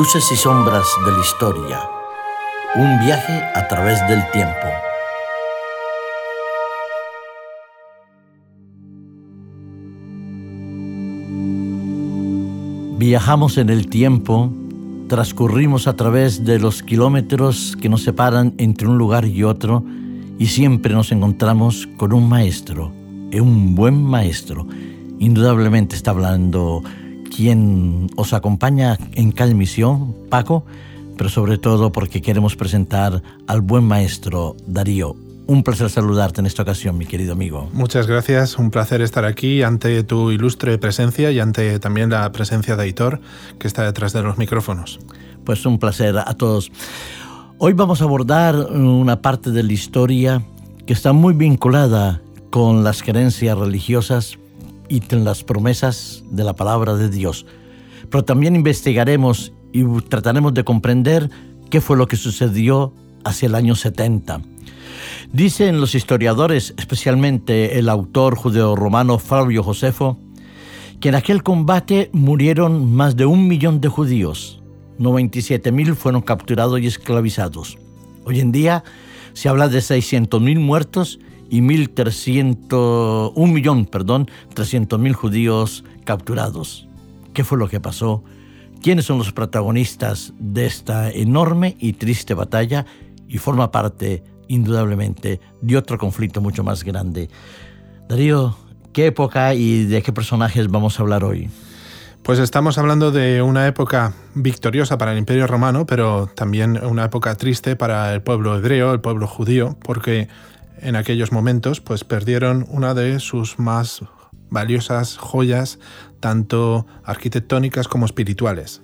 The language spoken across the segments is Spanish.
Luces y sombras de la historia. Un viaje a través del tiempo. Viajamos en el tiempo, transcurrimos a través de los kilómetros que nos separan entre un lugar y otro y siempre nos encontramos con un maestro, un buen maestro. Indudablemente está hablando quien os acompaña en cada emisión, Paco, pero sobre todo porque queremos presentar al buen maestro Darío. Un placer saludarte en esta ocasión, mi querido amigo. Muchas gracias, un placer estar aquí ante tu ilustre presencia y ante también la presencia de Aitor, que está detrás de los micrófonos. Pues un placer a todos. Hoy vamos a abordar una parte de la historia que está muy vinculada con las creencias religiosas, y las promesas de la palabra de Dios. Pero también investigaremos y trataremos de comprender qué fue lo que sucedió hacia el año 70. Dicen los historiadores, especialmente el autor judeo-romano Fabio Josefo, que en aquel combate murieron más de un millón de judíos, 97.000 fueron capturados y esclavizados. Hoy en día se habla de 600.000 muertos y 1.300, un millón, perdón, 300.000 judíos capturados. ¿Qué fue lo que pasó? ¿Quiénes son los protagonistas de esta enorme y triste batalla? Y forma parte, indudablemente, de otro conflicto mucho más grande. Darío, ¿qué época y de qué personajes vamos a hablar hoy? Pues estamos hablando de una época victoriosa para el Imperio Romano, pero también una época triste para el pueblo hebreo, el pueblo judío, porque en aquellos momentos pues perdieron una de sus más valiosas joyas, tanto arquitectónicas como espirituales.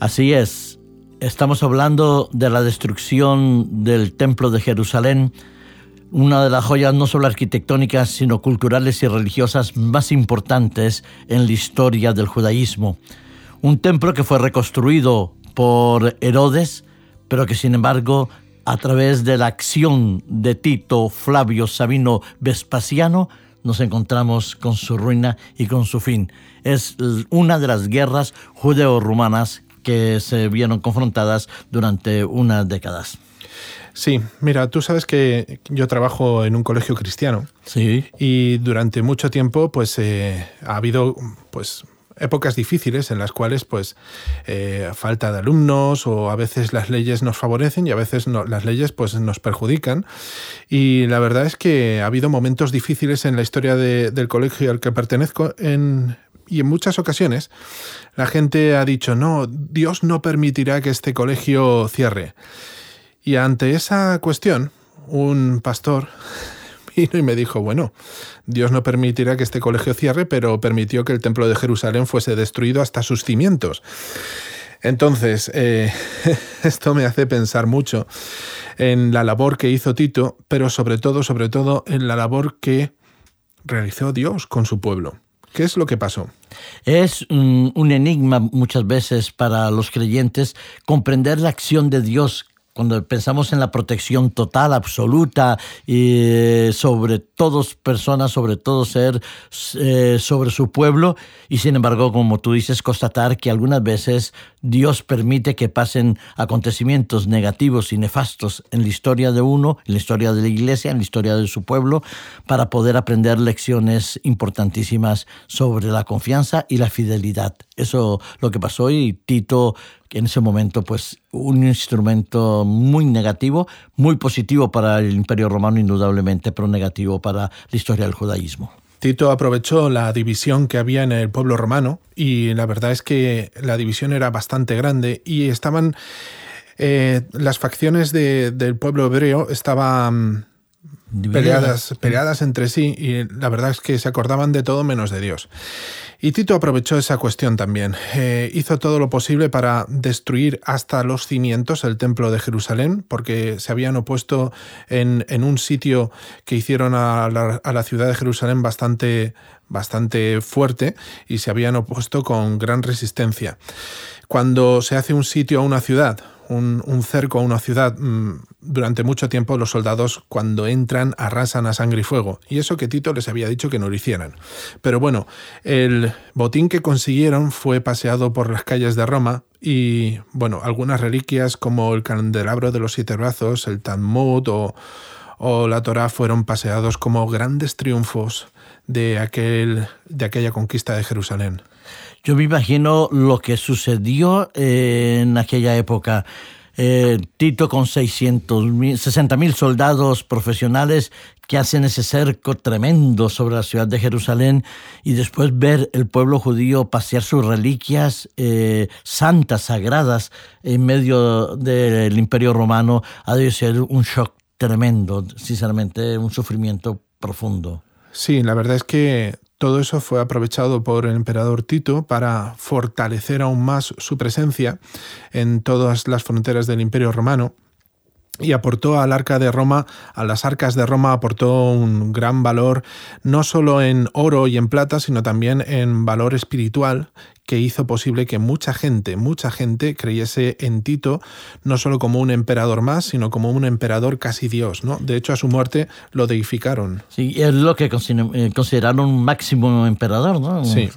Así es, estamos hablando de la destrucción del Templo de Jerusalén, una de las joyas no solo arquitectónicas, sino culturales y religiosas más importantes en la historia del judaísmo. Un templo que fue reconstruido por Herodes, pero que sin embargo a través de la acción de Tito Flavio Sabino Vespasiano, nos encontramos con su ruina y con su fin. Es una de las guerras judeo-rumanas que se vieron confrontadas durante unas décadas. Sí, mira, tú sabes que yo trabajo en un colegio cristiano. Sí. Y durante mucho tiempo, pues eh, ha habido, pues épocas difíciles en las cuales pues eh, falta de alumnos o a veces las leyes nos favorecen y a veces las leyes pues nos perjudican. Y la verdad es que ha habido momentos difíciles en la historia del colegio al que pertenezco en, y en muchas ocasiones la gente ha dicho no, Dios no permitirá que este colegio cierre y ante esa cuestión un pastor y me dijo, bueno, Dios no permitirá que este colegio cierre, pero permitió que el templo de Jerusalén fuese destruido hasta sus cimientos. Entonces, eh, esto me hace pensar mucho en la labor que hizo Tito, pero sobre todo, sobre todo, en la labor que realizó Dios con su pueblo. ¿Qué es lo que pasó? Es un enigma muchas veces para los creyentes comprender la acción de Dios cuando pensamos en la protección total, absoluta, y sobre todas personas, sobre todo ser, eh, sobre su pueblo, y sin embargo, como tú dices, constatar que algunas veces Dios permite que pasen acontecimientos negativos y nefastos en la historia de uno, en la historia de la iglesia, en la historia de su pueblo, para poder aprender lecciones importantísimas sobre la confianza y la fidelidad. Eso lo que pasó y Tito en ese momento pues un instrumento muy negativo, muy positivo para el Imperio Romano indudablemente, pero negativo para la historia del judaísmo. Tito aprovechó la división que había en el pueblo romano y la verdad es que la división era bastante grande y estaban eh, las facciones del pueblo hebreo estaban peleadas, peleadas entre sí y la verdad es que se acordaban de todo menos de Dios. Y Tito aprovechó esa cuestión también. Eh, hizo todo lo posible para destruir hasta los cimientos el templo de Jerusalén, porque se habían opuesto en, un sitio que hicieron a la, ciudad de Jerusalén bastante, bastante fuerte y se habían opuesto con gran resistencia. Cuando se hace un sitio a una ciudad, un, cerco a una ciudad, mm, durante mucho tiempo los soldados cuando entran arrasan a sangre y fuego. Y eso que Tito les había dicho que no lo hicieran. Pero bueno, el botín que consiguieron fue paseado por las calles de Roma y, bueno, algunas reliquias como el candelabro de los siete brazos, el Talmud o, o la Torá fueron paseados como grandes triunfos de, aquel, de aquella conquista de Jerusalén. Yo me imagino lo que sucedió en aquella época. Eh, Tito con 600 60 mil soldados profesionales que hacen ese cerco tremendo sobre la ciudad de Jerusalén y después ver el pueblo judío pasear sus reliquias eh, santas, sagradas, en medio del imperio romano, ha de ser un shock tremendo, sinceramente, un sufrimiento profundo. Sí, la verdad es que todo eso fue aprovechado por el emperador Tito para fortalecer aún más su presencia en todas las fronteras del Imperio Romano y aportó al arca de Roma, a las arcas de Roma aportó un gran valor, no solo en oro y en plata, sino también en valor espiritual, que hizo posible que mucha gente, mucha gente creyese en Tito, no solo como un emperador más, sino como un emperador casi Dios, ¿no? De hecho, a su muerte lo deificaron. Sí, es lo que eh, consideraron un máximo emperador, ¿no? Sí.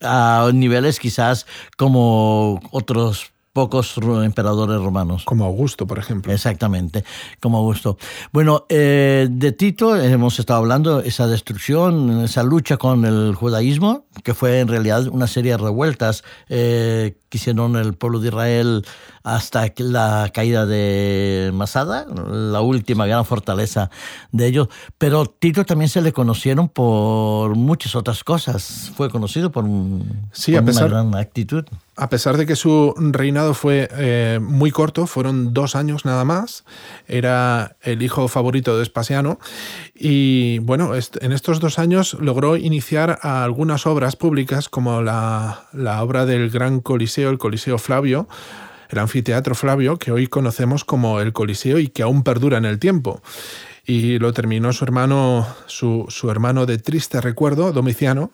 A niveles quizás como otros pocos emperadores romanos. Como Augusto, por ejemplo. Exactamente, como Augusto. Bueno, eh, de Tito hemos estado hablando, esa destrucción, esa lucha con el judaísmo, que fue en realidad una serie de revueltas eh, que hicieron el pueblo de Israel hasta la caída de Masada, la última gran fortaleza de ellos. Pero Tito también se le conocieron por muchas otras cosas. Fue conocido por, sí, a pesar, una gran actitud. A pesar de que su reinado fue eh, muy corto, fueron dos años nada más, era el hijo favorito de Espasiano y bueno, en estos dos años logró iniciar algunas obras públicas como la, la obra del Gran Coliseo, el Coliseo Flavio, el anfiteatro Flavio, que hoy conocemos como el Coliseo y que aún perdura en el tiempo. Y lo terminó su hermano, su, hermano de triste recuerdo, Domiciano,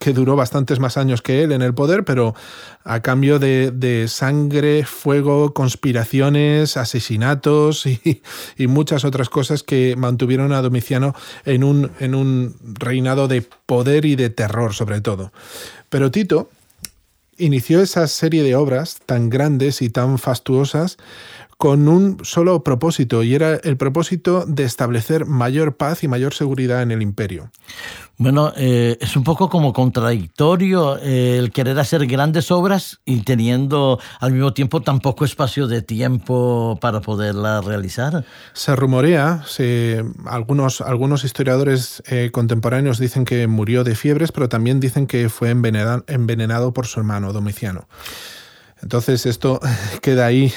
que, duró bastantes más años que él en el poder, pero a cambio de, sangre, fuego, conspiraciones, asesinatos y, muchas otras cosas que mantuvieron a Domiciano en un, en un reinado de poder y de terror sobre todo. Pero Tito, inició esa serie de obras tan grandes y tan fastuosas con un solo propósito, y era el propósito de establecer mayor paz y mayor seguridad en el imperio. Bueno, eh, es un poco como contradictorio eh, el querer hacer grandes obras y teniendo al mismo tiempo tan poco espacio de tiempo para poderlas realizar. Se rumorea, algunos, algunos historiadores eh, contemporáneos dicen que murió de fiebres, pero también dicen que fue envenenado por su hermano Domiciano. Entonces esto queda ahí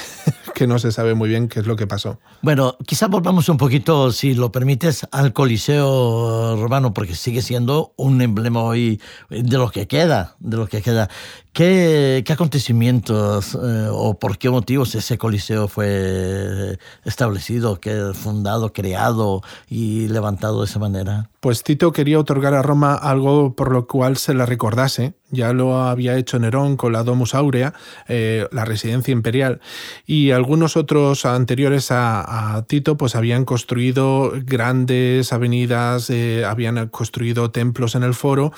que no se sabe muy bien qué es lo que pasó. Bueno, quizá volvamos un poquito, si lo permites, al Coliseo romano, porque sigue siendo un emblema hoy de lo que queda, de lo que queda. ¿Qué, qué acontecimientos eh, o por qué motivos ese coliseo fue establecido, que fundado, creado y levantado de esa manera? Pues Tito quería otorgar a Roma algo por lo cual se la recordase. Ya lo había hecho Nerón con la Domus Aurea, eh, la residencia imperial, y algunos otros anteriores a, Tito pues habían construido grandes avenidas, eh, habían construido templos en el foro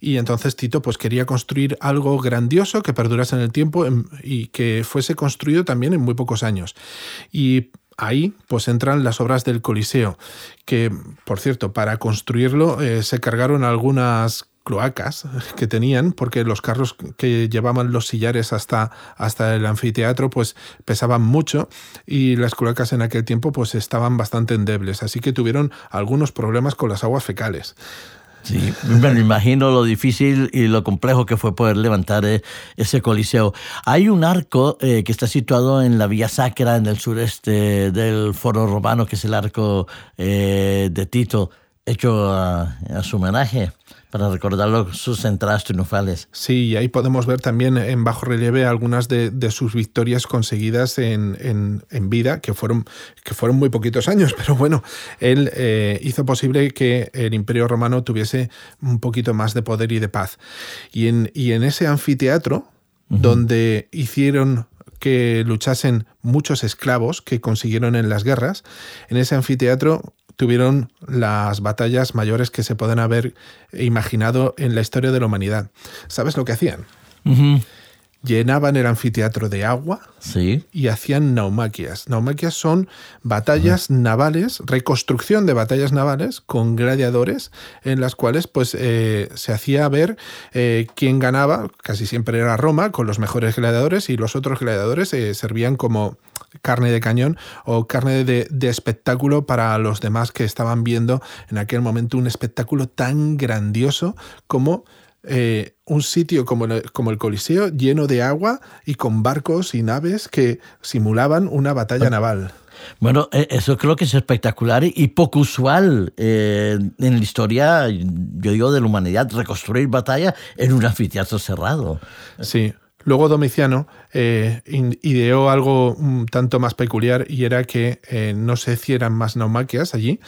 y entonces Tito pues quería construir algo grandioso que perdurase en el tiempo y que fuese construido también en muy pocos años. Y ahí pues entran las obras del Coliseo, que por cierto, para construirlo eh, se cargaron algunas cloacas que tenían, porque los carros que llevaban los sillares hasta, hasta el anfiteatro pues pesaban mucho y las cloacas en aquel tiempo pues estaban bastante endebles, así que tuvieron algunos problemas con las aguas fecales. Sí, me imagino lo difícil y lo complejo que fue poder levantar eh, ese coliseo. Hay un arco eh, que está situado en la Vía Sacra, en el sureste del Foro Romano, que es el arco eh, de Tito, hecho a su homenaje para recordar sus entradas triunfales. Sí, y ahí podemos ver también en bajo relieve algunas de, sus victorias conseguidas en, vida, que fueron, que fueron muy poquitos años, pero bueno, él eh, hizo posible que el Imperio Romano tuviese un poquito más de poder y de paz. Y en, y en ese anfiteatro, donde hicieron que luchasen muchos esclavos que consiguieron en las guerras. En ese anfiteatro tuvieron las batallas mayores que se pueden haber imaginado en la historia de la humanidad. ¿Sabes lo que hacían? Llenaban el anfiteatro de agua sí. y hacían naumaquias. Naumaquias son batallas navales, reconstrucción de batallas navales con gladiadores en las cuales pues eh, se hacía ver eh, quién ganaba, casi siempre era Roma, con los mejores gladiadores y los otros gladiadores eh, servían como carne de cañón o carne de, de espectáculo para los demás que estaban viendo en aquel momento un espectáculo tan grandioso como eh, un sitio como el, como el Coliseo lleno de agua y con barcos y naves que simulaban una batalla naval. Bueno, e, eso creo que es espectacular y poco usual eh, en la historia, yo digo, de la humanidad, reconstruir batalla en un anfiteatro cerrado. Sí. Luego Domiciano eh, ideó algo un tanto más peculiar y era que no se hicieran más naumaquias allí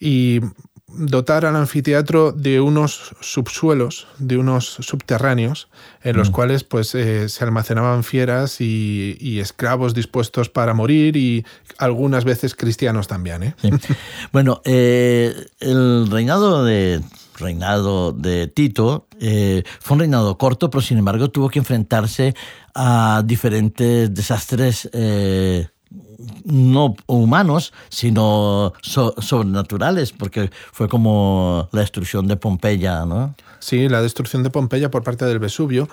y dotar al anfiteatro de unos subsuelos, de unos subterráneos, en los mm. cuales pues, eh, se almacenaban fieras y, esclavos dispuestos para morir y algunas veces cristianos también. ¿eh? Bueno, eh, el reinado de, reinado de Tito fue un reinado corto, pero sin embargo tuvo que enfrentarse a diferentes desastres no humanos, sino sobrenaturales, porque fue como la destrucción de Pompeya, ¿no? Sí, la destrucción de Pompeya por parte del Vesubio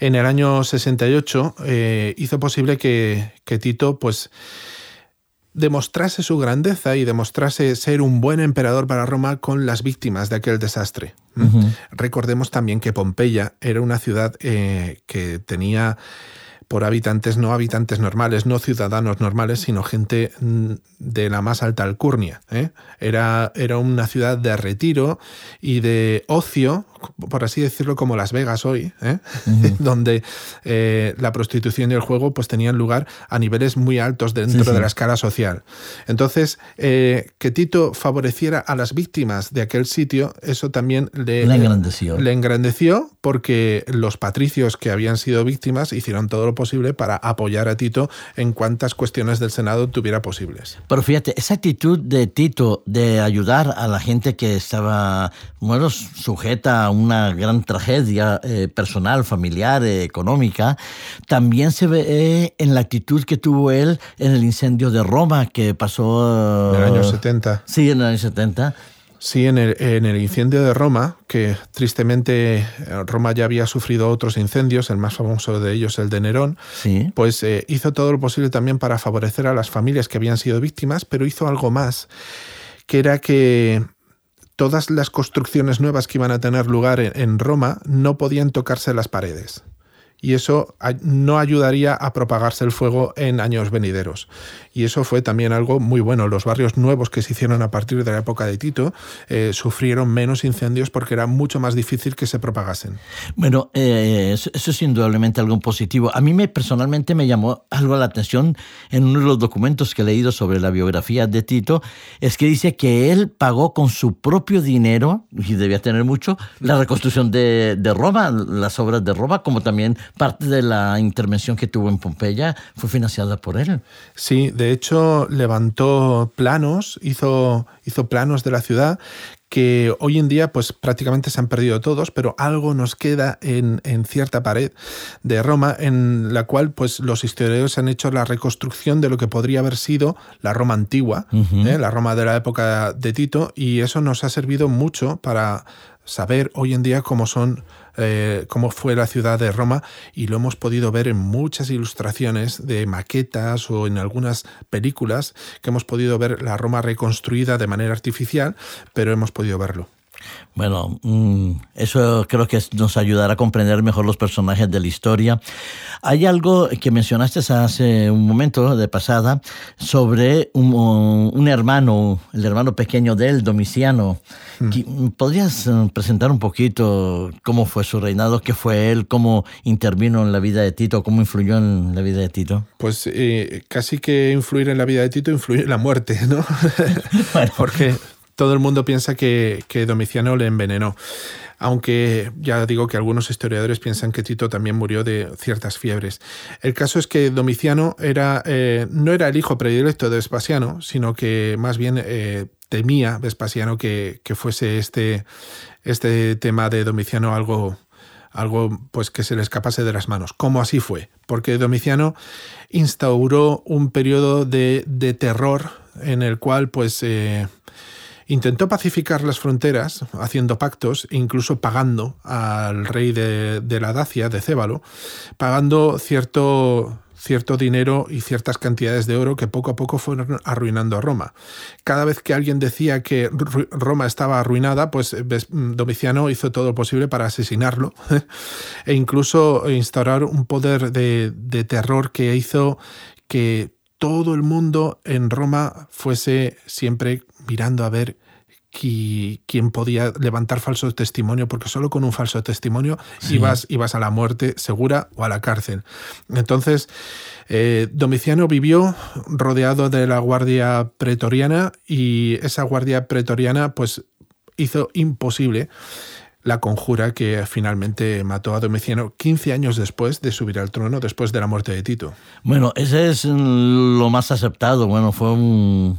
en el año 68 eh, hizo posible que, Tito, pues demostrase su grandeza y demostrase ser un buen emperador para Roma con las víctimas de aquel desastre. Recordemos también que Pompeya era una ciudad eh, que tenía por habitantes, no habitantes normales, no ciudadanos normales, sino gente mm, de la más alta alcurnia. ¿eh? Era, era una ciudad de retiro y de ocio, por así decirlo, como Las Vegas hoy, ¿eh? donde eh, la prostitución y el juego pues, tenían lugar a niveles muy altos dentro de la escala social. Entonces, que Tito favoreciera a las víctimas de aquel sitio, eso también le, le engrandeció. Le engrandeció porque los patricios que habían sido víctimas hicieron todo lo posible para apoyar a Tito en cuantas cuestiones del Senado tuviera posibles. Pero fíjate, esa actitud de Tito de ayudar a la gente que estaba, bueno, sujeta a una gran tragedia eh, personal, familiar, eh, económica, también se ve eh, en la actitud que tuvo él en el incendio de Roma que pasó... En el año 70. Sí, en el año 70 Sí, en el, incendio de Roma, que tristemente eh, Roma ya había sufrido otros incendios, el más famoso de ellos el de Nerón, pues eh, hizo todo lo posible también para favorecer a las familias que habían sido víctimas, pero hizo algo más, que era que todas las construcciones nuevas que iban a tener lugar en Roma no podían tocarse las paredes y eso no ayudaría a propagarse el fuego en años venideros. Y eso fue también algo muy bueno. Los barrios nuevos que se hicieron a partir de la época de Tito eh, sufrieron menos incendios porque era mucho más difícil que se propagasen. Bueno, eh, eso, es indudablemente algo positivo. A mí me, personalmente me llamó algo la atención en uno de los documentos que he leído sobre la biografía de Tito, es que dice que él pagó con su propio dinero, y debía tener mucho, la reconstrucción de, de Roma, las obras de Roma, como también parte de la intervención que tuvo en Pompeya fue financiada por él. Sí, de hecho levantó planos, hizo, hizo planos de la ciudad que hoy en día pues prácticamente se han perdido todos, pero algo nos queda en, cierta pared de Roma en la cual pues los historiadores han hecho la reconstrucción de lo que podría haber sido la Roma antigua, ¿eh? la Roma de la época de Tito, y eso nos ha servido mucho para saber hoy en día cómo son eh, cómo fue la ciudad de Roma y lo hemos podido ver en muchas ilustraciones de maquetas o en algunas películas que hemos podido ver la Roma reconstruida de manera artificial, pero hemos podido verlo. Bueno, mm, eso creo que nos ayudará a comprender mejor los personajes de la historia. Hay algo que mencionaste hace un momento de pasada sobre un, hermano, el hermano pequeño de él, Domiciano. Mm. ¿Podrías eh, presentar un poquito cómo fue su reinado, qué fue él, cómo intervino en la vida de Tito, cómo influyó en la vida de Tito? Pues eh, casi que influir en la vida de Tito influye en la muerte, ¿no? Porque todo el mundo piensa que, que Domiciano le envenenó. Aunque ya digo que algunos historiadores piensan que Tito también murió de ciertas fiebres. El caso es que Domiciano era, eh, no era el hijo predilecto de Vespasiano, sino que más bien eh, temía Vespasiano que, fuese este, este tema de Domiciano algo algo pues que se le escapase de las manos, como así fue, porque Domiciano instauró un periodo de, de terror en el cual pues eh, Intentó pacificar las fronteras haciendo pactos e incluso pagando al rey de, la Dacia, de Cébalo, pagando cierto, cierto dinero y ciertas cantidades de oro que poco a poco fueron arruinando a Roma. Cada vez que alguien decía que Roma estaba arruinada, pues Domiciano hizo todo lo posible para asesinarlo e incluso instaurar un poder de, de terror que hizo que todo el mundo en Roma fuese siempre mirando a ver quién podía levantar falso testimonio, porque solo con un falso testimonio ibas, ibas, a la muerte segura o a la cárcel. Entonces, eh, Domiciano vivió rodeado de la guardia pretoriana y esa guardia pretoriana pues hizo imposible la conjura que finalmente mató a Domiciano 15 años después de subir al trono, después de la muerte de Tito. Bueno, ese es lo más aceptado. Bueno, fue un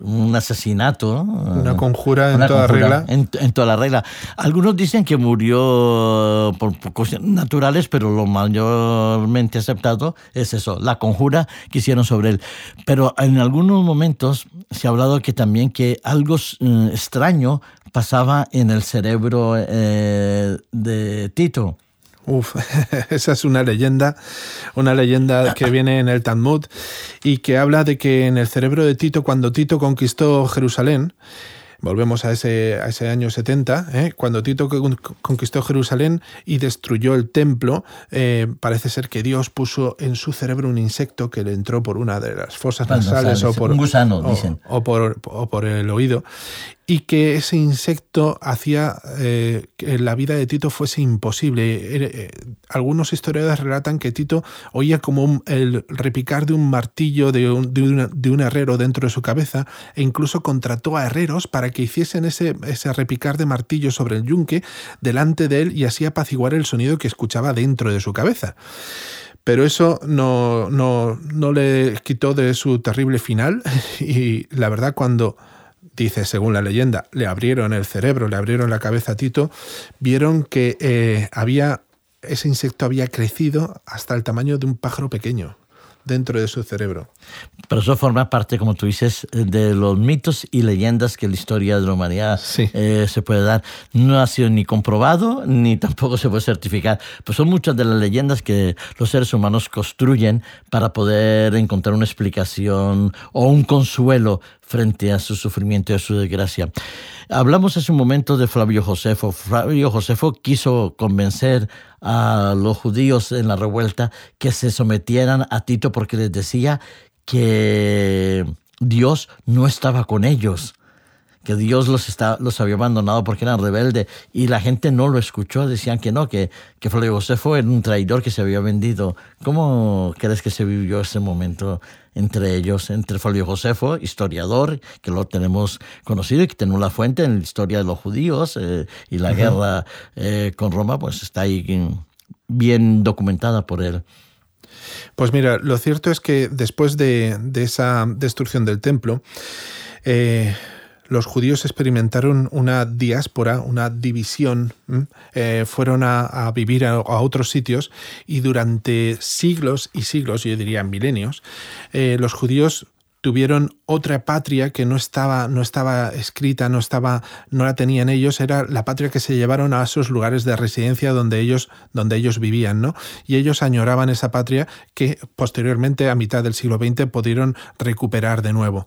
un asesinato. Una conjura en toda regla. En, toda la regla. Algunos dicen que murió por, cosas naturales, pero lo mayormente aceptado es eso, la conjura que hicieron sobre él. Pero en algunos momentos se ha hablado que también que algo eh, extraño pasaba en el cerebro eh, de Tito. Uf, esa es una leyenda, una leyenda que viene en el Talmud y que habla de que en el cerebro de Tito, cuando Tito conquistó Jerusalén, Volvemos a ese, a ese año 70, ¿eh? cuando Tito conquistó Jerusalén y destruyó el templo, eh, parece ser que Dios puso en su cerebro un insecto que le entró por una de las fosas nasales, o por un gusano, dicen. O, por, o por el oído y que ese insecto hacía eh, que la vida de Tito fuese imposible. Eh, algunos historiadores relatan que Tito oía como el repicar de un martillo de un, herrero dentro de su cabeza e incluso contrató a herreros para que hiciesen ese, repicar de martillo sobre el yunque delante de él y así apaciguar el sonido que escuchaba dentro de su cabeza. Pero eso no, no le quitó de su terrible final y la verdad cuando dice, según la leyenda, le abrieron el cerebro, le abrieron la cabeza a Tito, vieron que eh, había ese insecto había crecido hasta el tamaño de un pájaro pequeño dentro de su cerebro. Pero eso forma parte, como tú dices, de los mitos y leyendas que la historia de la humanidad eh, se puede dar. No ha sido ni comprobado ni tampoco se puede certificar. Pues son muchas de las leyendas que los seres humanos construyen para poder encontrar una explicación o un consuelo frente a su sufrimiento y a su desgracia. Hablamos hace un momento de Flavio Josefo. Flavio Josefo quiso convencer a los judíos en la revuelta que se sometieran a Tito porque les decía que Dios no estaba con ellos que Dios los, está, los había abandonado porque eran rebeldes y la gente no lo escuchó, decían que no, que, que Flavio Josefo era un traidor que se había vendido. ¿Cómo crees que se vivió ese momento entre ellos, entre Flavio Josefo, historiador, que lo tenemos conocido y que tenemos la fuente en la historia de los judíos eh, y la guerra eh, con Roma, pues está ahí bien documentada por él? Pues mira, lo cierto es que después de, de esa destrucción del templo, eh, los judíos experimentaron una diáspora, una división, eh, fueron a, vivir a, otros sitios y durante siglos y siglos, yo diría milenios, eh, los judíos tuvieron otra patria que no estaba, no estaba escrita, no estaba, no la tenían ellos, era la patria que se llevaron a esos lugares de residencia donde ellos, donde ellos vivían, ¿no? Y ellos añoraban esa patria que posteriormente, a mitad del siglo XX, pudieron recuperar de nuevo.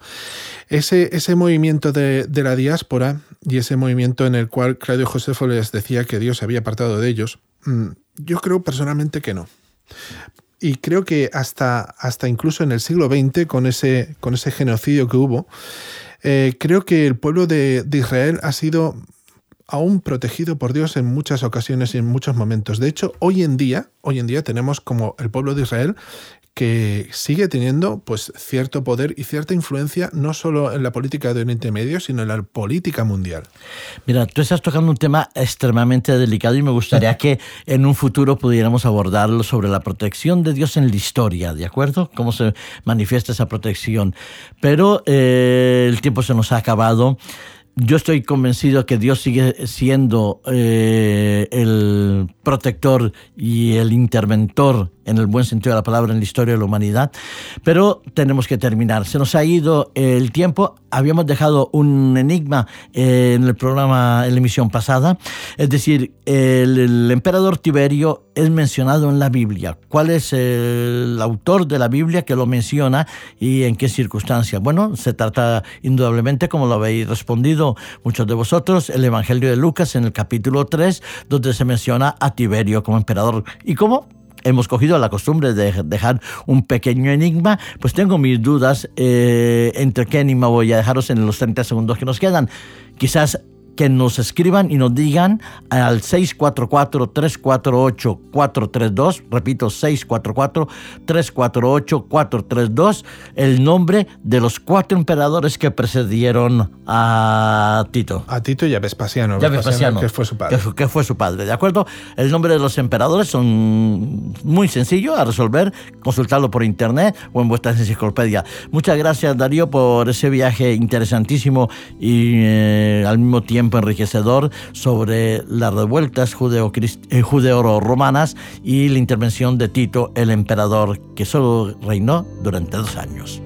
Ese, ese movimiento de, de la diáspora y ese movimiento en el cual Claudio Josefo les decía que Dios se había apartado de ellos, mm, yo creo personalmente que no y creo que hasta, hasta incluso en el siglo XX, con ese, con ese genocidio que hubo, eh, creo que el pueblo de, Israel ha sido aún protegido por Dios en muchas ocasiones y en muchos momentos. De hecho, hoy en día, hoy en día tenemos como el pueblo de Israel que sigue teniendo pues cierto poder y cierta influencia no solo en la política de Oriente Medio, sino en la política mundial. Mira, tú estás tocando un tema extremadamente delicado y me gustaría que en un futuro pudiéramos abordarlo sobre la protección de Dios en la historia, ¿de acuerdo? Cómo se manifiesta esa protección. Pero eh, el tiempo se nos ha acabado yo estoy convencido que Dios sigue siendo eh, el protector y el interventor en el buen sentido de la palabra en la historia de la humanidad, pero tenemos que terminar. Se nos ha ido el tiempo, habíamos dejado un enigma eh, en el programa, en la emisión pasada, es decir, el, emperador Tiberio es mencionado en la Biblia. ¿Cuál es el autor de la Biblia que lo menciona y en qué circunstancia? Bueno, se trata indudablemente, como lo habéis respondido muchos de vosotros, el Evangelio de Lucas en el capítulo 3, donde se menciona a Tiberio como emperador. ¿Y cómo? hemos cogido la costumbre de dejar un pequeño enigma, pues tengo mis dudas eh, entre qué enigma voy a dejaros en los 30 segundos que nos quedan. Quizás que nos escriban y nos digan al 644-348-432, repito, 644-348-432, el nombre de los cuatro emperadores que precedieron a Tito. A Tito y a Vespasiano. Vespasiano, que fue su padre. Que, fue su padre, ¿de acuerdo? El nombre de los emperadores son muy sencillos a resolver, consultarlo por internet o en vuestra enciclopedia. Muchas gracias Darío por ese viaje interesantísimo y eh, al mismo tiempo enriquecedor sobre las revueltas eh, judeo-romanas y la intervención de Tito, el emperador, que solo reinó durante dos años.